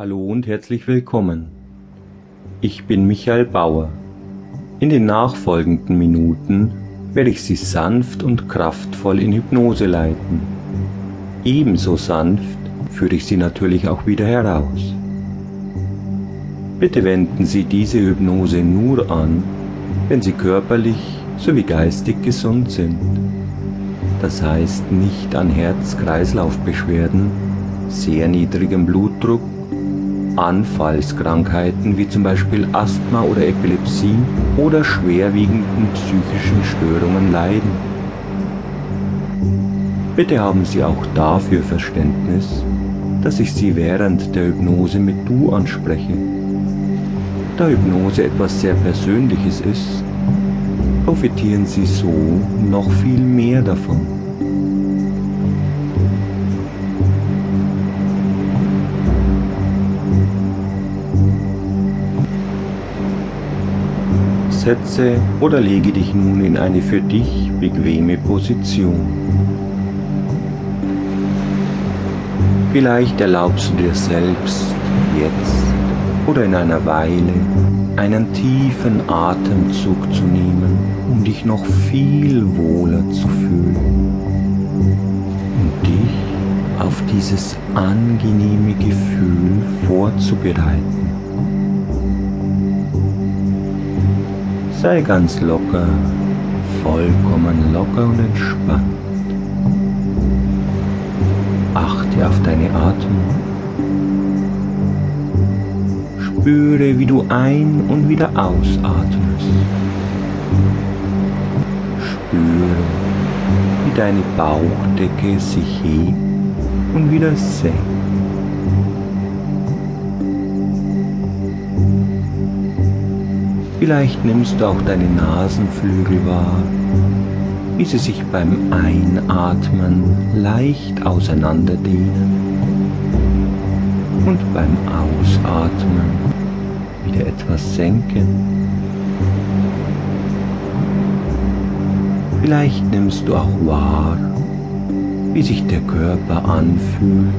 Hallo und herzlich willkommen. Ich bin Michael Bauer. In den nachfolgenden Minuten werde ich Sie sanft und kraftvoll in Hypnose leiten. Ebenso sanft führe ich Sie natürlich auch wieder heraus. Bitte wenden Sie diese Hypnose nur an, wenn Sie körperlich sowie geistig gesund sind. Das heißt nicht an Herz-Kreislauf-Beschwerden, sehr niedrigem Blutdruck Anfallskrankheiten wie zum Beispiel Asthma oder Epilepsie oder schwerwiegenden psychischen Störungen leiden. Bitte haben Sie auch dafür Verständnis, dass ich Sie während der Hypnose mit Du anspreche. Da Hypnose etwas sehr Persönliches ist, profitieren Sie so noch viel mehr davon. Setze oder lege dich nun in eine für dich bequeme Position. Vielleicht erlaubst du dir selbst jetzt oder in einer Weile einen tiefen Atemzug zu nehmen, um dich noch viel wohler zu fühlen und dich auf dieses angenehme Gefühl vorzubereiten. Sei ganz locker, vollkommen locker und entspannt. Achte auf deine Atmung. Spüre, wie du ein- und wieder ausatmest. Spüre, wie deine Bauchdecke sich hebt und wieder senkt. Vielleicht nimmst du auch deine Nasenflügel wahr, wie sie sich beim Einatmen leicht auseinanderdehnen und beim Ausatmen wieder etwas senken. Vielleicht nimmst du auch wahr, wie sich der Körper anfühlt,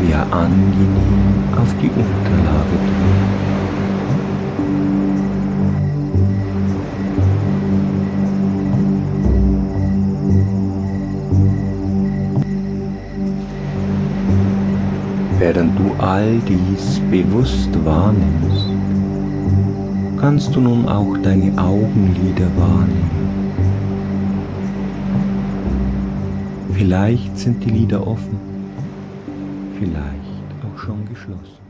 wie er angenehm auf die Unterlage drückt. Während du all dies bewusst wahrnimmst, kannst du nun auch deine Augenlider wahrnehmen. Vielleicht sind die Lider offen, vielleicht auch schon geschlossen.